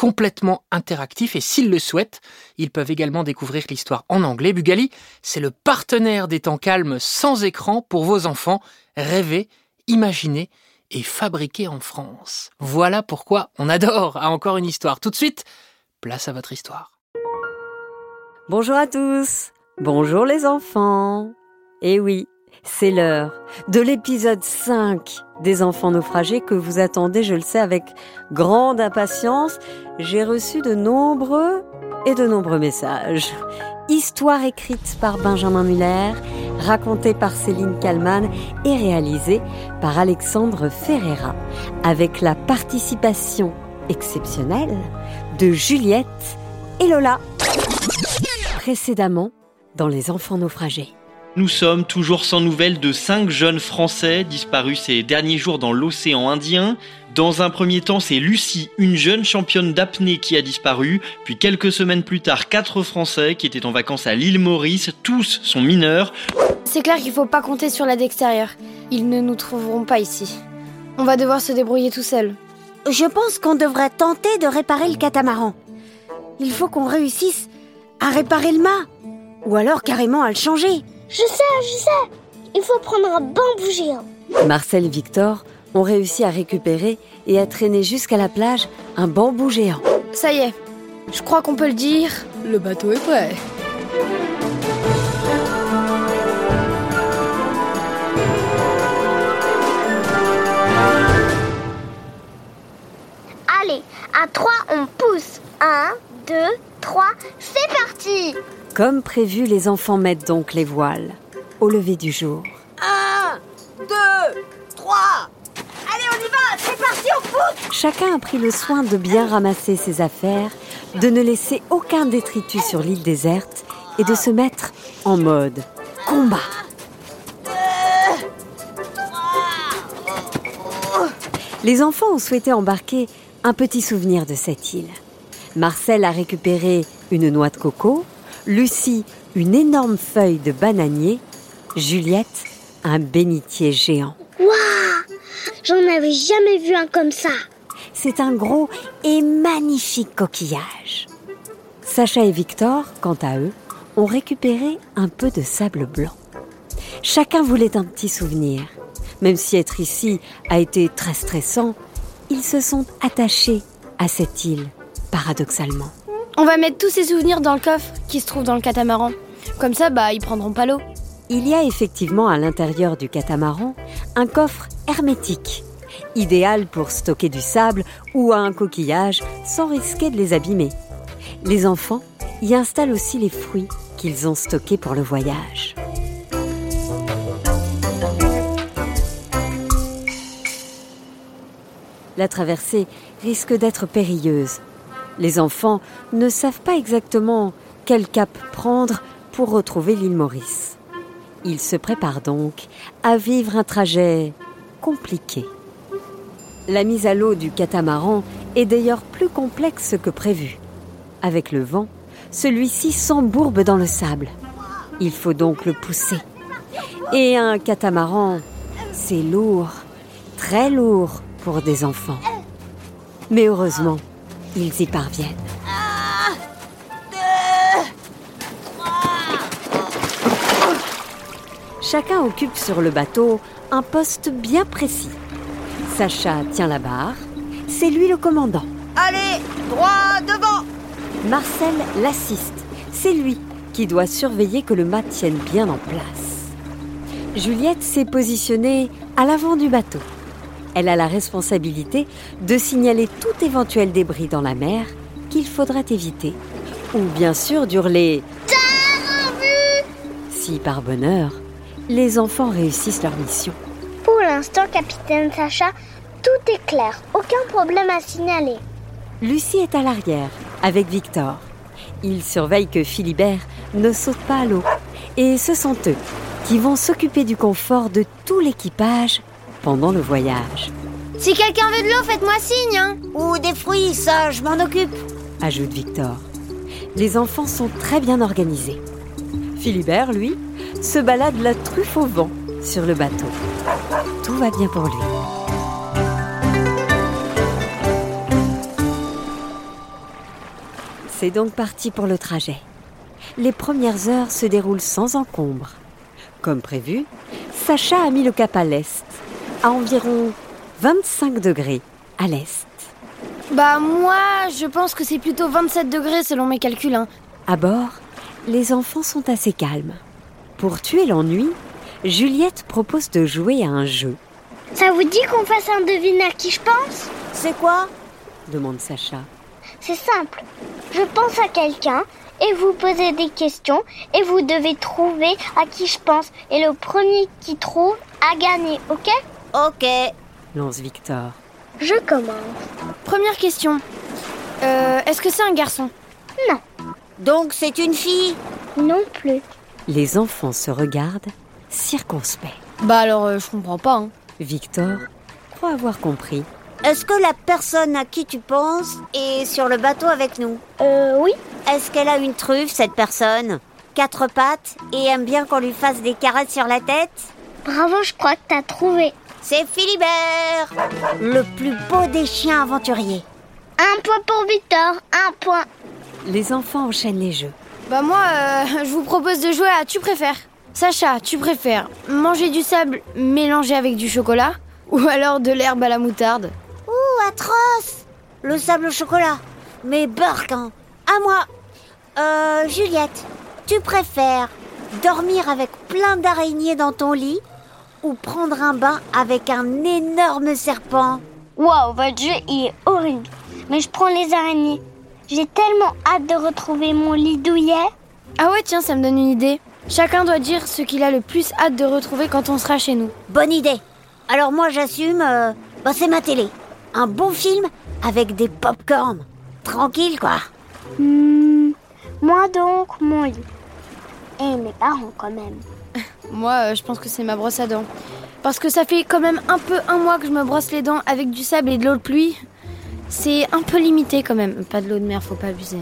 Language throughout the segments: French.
complètement interactifs et s'ils le souhaitent, ils peuvent également découvrir l'histoire en anglais. Bugali, c'est le partenaire des temps calmes sans écran pour vos enfants. Rêver, imaginer et fabriquer en France. Voilà pourquoi on adore à encore une histoire. Tout de suite, place à votre histoire. Bonjour à tous. Bonjour les enfants. Eh oui, c'est l'heure de l'épisode 5 des enfants naufragés que vous attendez, je le sais, avec grande impatience. J'ai reçu de nombreux et de nombreux messages. Histoire écrite par Benjamin Muller, racontée par Céline Kallmann et réalisée par Alexandre Ferreira, avec la participation exceptionnelle de Juliette et Lola. Précédemment, dans Les enfants naufragés. Nous sommes toujours sans nouvelles de cinq jeunes Français disparus ces derniers jours dans l'océan Indien. Dans un premier temps, c'est Lucie, une jeune championne d'apnée qui a disparu. Puis quelques semaines plus tard, quatre Français qui étaient en vacances à l'île Maurice. Tous sont mineurs. C'est clair qu'il faut pas compter sur l'aide extérieure. Ils ne nous trouveront pas ici. On va devoir se débrouiller tout seul. Je pense qu'on devrait tenter de réparer le catamaran. Il faut qu'on réussisse à réparer le mât. Ou alors carrément à le changer. Je sais, je sais. Il faut prendre un bambou géant. Marcel et Victor ont réussi à récupérer et à traîner jusqu'à la plage un bambou géant. Ça y est, je crois qu'on peut le dire, le bateau est prêt. Comme prévu, les enfants mettent donc les voiles au lever du jour. 1, 2, 3. Allez, on y va, c'est parti, on pousse Chacun a pris le soin de bien ramasser ses affaires, de ne laisser aucun détritus sur l'île déserte et de se mettre en mode combat. Les enfants ont souhaité embarquer un petit souvenir de cette île. Marcel a récupéré une noix de coco, Lucie une énorme feuille de bananier, Juliette un bénitier géant. Waouh J'en avais jamais vu un comme ça. C'est un gros et magnifique coquillage. Sacha et Victor, quant à eux, ont récupéré un peu de sable blanc. Chacun voulait un petit souvenir. Même si être ici a été très stressant, ils se sont attachés à cette île, paradoxalement. On va mettre tous ces souvenirs dans le coffre qui se trouve dans le catamaran. Comme ça, bah, ils prendront pas l'eau. Il y a effectivement à l'intérieur du catamaran un coffre hermétique, idéal pour stocker du sable ou un coquillage sans risquer de les abîmer. Les enfants y installent aussi les fruits qu'ils ont stockés pour le voyage. La traversée risque d'être périlleuse. Les enfants ne savent pas exactement quel cap prendre pour retrouver l'île Maurice. Ils se préparent donc à vivre un trajet compliqué. La mise à l'eau du catamaran est d'ailleurs plus complexe que prévu. Avec le vent, celui-ci s'embourbe dans le sable. Il faut donc le pousser. Et un catamaran, c'est lourd, très lourd pour des enfants. Mais heureusement, ils y parviennent. Chacun occupe sur le bateau un poste bien précis. Sacha tient la barre, c'est lui le commandant. Allez, droit devant Marcel l'assiste, c'est lui qui doit surveiller que le mât tienne bien en place. Juliette s'est positionnée à l'avant du bateau. Elle a la responsabilité de signaler tout éventuel débris dans la mer qu'il faudrait éviter. Ou bien sûr d'hurler si par bonheur, les enfants réussissent leur mission. Pour l'instant, capitaine Sacha, tout est clair. Aucun problème à signaler. Lucie est à l'arrière, avec Victor. Ils surveillent que Philibert ne saute pas à l'eau. Et ce sont eux qui vont s'occuper du confort de tout l'équipage pendant le voyage, Si quelqu'un veut de l'eau, faites-moi signe, hein Ou des fruits, ça, je m'en occupe. ajoute Victor. Les enfants sont très bien organisés. Philibert, lui, se balade la truffe au vent sur le bateau. Tout va bien pour lui. C'est donc parti pour le trajet. Les premières heures se déroulent sans encombre. Comme prévu, Sacha a mis le cap à l'est, à environ 25 degrés à l'est. Bah moi, je pense que c'est plutôt 27 degrés selon mes calculs, hein. À bord, les enfants sont assez calmes. Pour tuer l'ennui, Juliette propose de jouer à un jeu, Ça vous dit qu'on fasse un devine à qui je pense? C'est quoi? demande Sacha. C'est simple. Je pense à quelqu'un et vous posez des questions et vous devez trouver à qui je pense. Et le premier qui trouve a gagné, ok? Ok. Lance Victor. Je commence. Première question. Euh, est-ce que c'est un garçon? Donc c'est une fille? Non plus. Les enfants se regardent, circonspects. Bah alors, euh, je comprends pas, hein. Victor croit avoir compris. Est-ce que la personne à qui tu penses est sur le bateau avec nous? Euh, oui. Est-ce qu'elle a une truffe, cette personne? Quatre pattes et aime bien qu'on lui fasse des caresses sur la tête? Bravo, je crois que t'as trouvé. C'est Philibert Le plus beau des chiens aventuriers. Un point pour Victor, un point. Les enfants enchaînent les jeux. Bah moi, euh, je vous propose de jouer à Tu préfères. Sacha, tu préfères manger du sable mélangé avec du chocolat ou alors de l'herbe à la moutarde? Ouh, atroce Le sable au chocolat. Mais burk, hein À moi Euh, Juliette, tu préfères dormir avec plein d'araignées dans ton lit ou prendre un bain avec un énorme serpent Waouh, votre jeu il est horrible. Mais je prends les araignées. J'ai tellement hâte de retrouver mon lit douillet. Ah ouais, tiens, ça me donne une idée. Chacun doit dire ce qu'il a le plus hâte de retrouver quand on sera chez nous. Bonne idée. Alors moi j'assume, euh, bah, c'est ma télé. Un bon film avec des pop-corn. Tranquille quoi. Hmm, moi donc, mon lit. Et mes parents quand même. Moi, euh, je pense que c'est ma brosse à dents. Parce que ça fait quand même un peu un mois que je me brosse les dents avec du sable et de l'eau de pluie. C'est un peu limité quand même. Pas de l'eau de mer, faut pas abuser.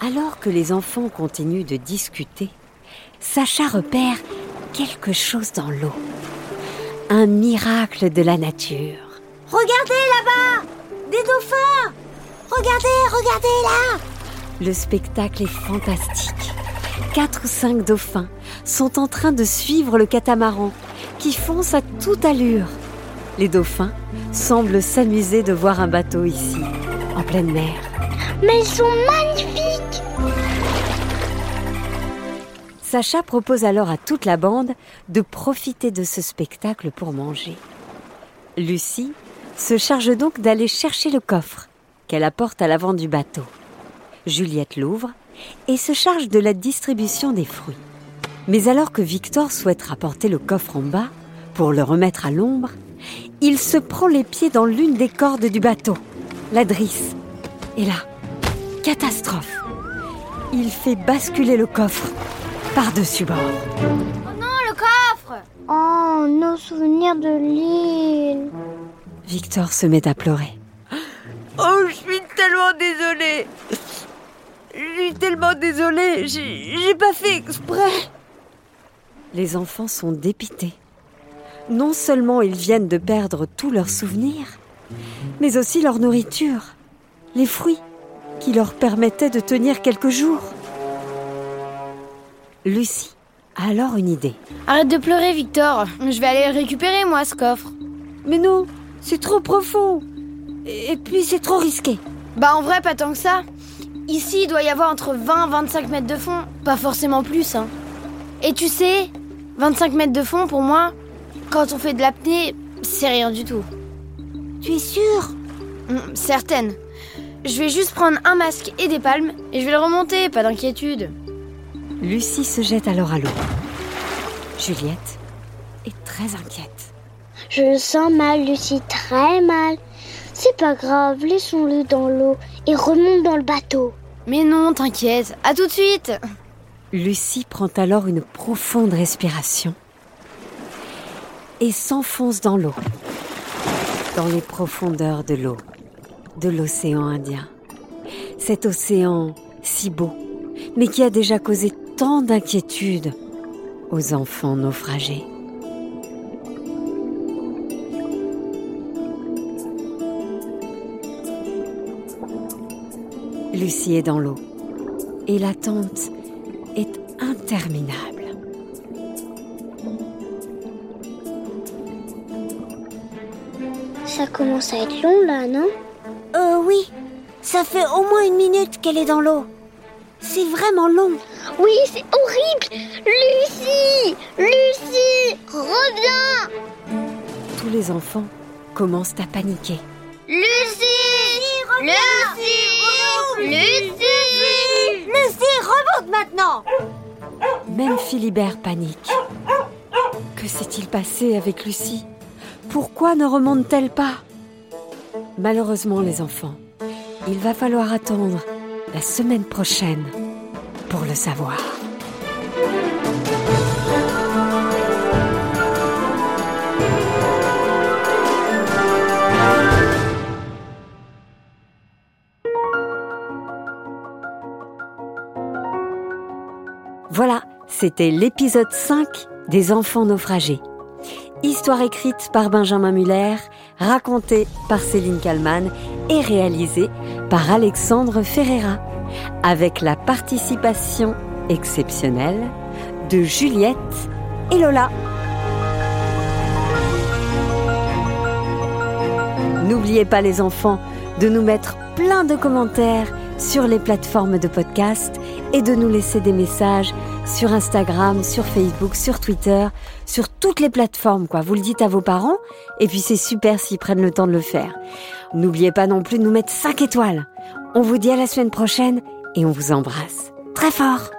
Alors que les enfants continuent de discuter, Sacha repère quelque chose dans l'eau. Un miracle de la nature. Regardez là-bas Des dauphins Regardez, regardez là Le spectacle est fantastique. Quatre ou cinq dauphins sont en train de suivre le catamaran qui fonce à toute allure. Les dauphins semblent s'amuser de voir un bateau ici, en pleine mer. Mais ils sont magnifiques Sacha propose alors à toute la bande de profiter de ce spectacle pour manger. Lucie se charge donc d'aller chercher le coffre qu'elle apporte à l'avant du bateau. Juliette l'ouvre et se charge de la distribution des fruits. Mais alors que Victor souhaite rapporter le coffre en bas pour le remettre à l'ombre, il se prend les pieds dans l'une des cordes du bateau, la drisse. Et là, catastrophe. Il fait basculer le coffre par-dessus bord. le coffre Oh, nos souvenirs de l'île. Victor se met à pleurer. Oh, je suis tellement désolée Je suis tellement désolée, j'ai pas fait exprès Les enfants sont dépités. Non seulement ils viennent de perdre tous leurs souvenirs, mais aussi leur nourriture, les fruits qui leur permettaient de tenir quelques jours. Lucie a alors une idée. Arrête de pleurer, Victor. Je vais aller le récupérer, moi, ce coffre. Mais non, c'est trop profond Et et puis c'est trop risqué Bah, en vrai, pas tant que ça. Ici, il doit y avoir entre 20 et 25 mètres de fond. Pas forcément plus, hein. Et tu sais, 25 mètres de fond, pour moi, Quand on fait de l'apnée, c'est rien du tout. Tu es sûre Hum, Certaine. Je vais juste prendre un masque et des palmes et je vais le remonter, pas d'inquiétude. Lucie se jette alors à l'eau. Juliette est très inquiète. Je le sens mal, Lucie, très mal. C'est pas grave, laissons-le dans l'eau et remonte dans le bateau. Mais non, t'inquiète, à tout de suite Lucie prend alors une profonde respiration et s'enfonce dans l'eau, dans les profondeurs de l'eau, de l'océan Indien. Cet océan si beau, mais qui a déjà causé tant d'inquiétudes aux enfants naufragés. Lucie est dans l'eau et l'attente est interminable. Ça commence à être long là, non? Euh, oui. Ça fait au moins une minute qu'elle est dans l'eau. C'est vraiment long. Oui, c'est horrible Lucie Lucie Reviens Tous les enfants commencent à paniquer. Lucie Lucie remonte maintenant Même Philibert panique. Que s'est-il passé avec Lucie? Pourquoi ne remonte-t-elle pas? Malheureusement, les enfants, il va falloir attendre la semaine prochaine pour le savoir. C'était l'épisode 5 des enfants naufragés. Histoire écrite par Benjamin Muller, racontée par Céline Kallmann et réalisée par Alexandre Ferreira, avec la participation exceptionnelle de Juliette et Lola. N'oubliez pas les enfants de nous mettre plein de commentaires sur les plateformes de podcast et de nous laisser des messages sur Instagram, sur Facebook, sur Twitter, sur toutes les plateformes quoi. Vous le dites à vos parents et puis c'est super s'ils prennent le temps de le faire. N'oubliez pas non plus de nous mettre 5 étoiles. On vous dit à la semaine prochaine et on vous embrasse très fort.